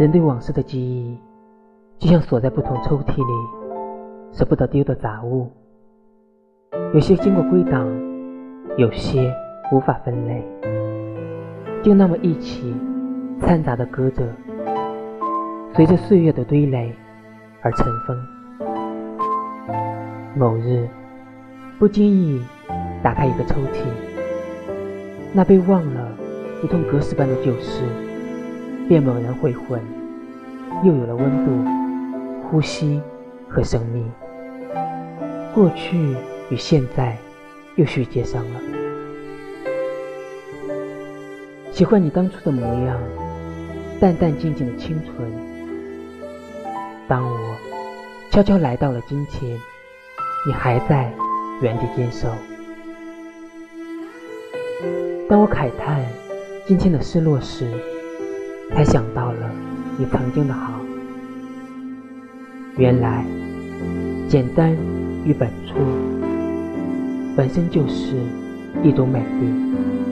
人对往事的记忆，就像锁在不同抽屉里，舍不得丢的杂物。有些经过归档，有些无法分类，就那么一起掺杂的搁着，随着岁月的堆垒而尘封。某日，不经意打开一个抽屉，那被忘了如同隔世般的旧事，便猛然回魂，又有了温度、呼吸和生命。过去与现在又续接上了。喜欢你当初的模样，淡淡静静的清纯。当我悄悄来到了今天。你还在原地坚守。当我慨叹今天的失落时，才想到了你曾经的好。原来，简单与本初本身就是一种美丽。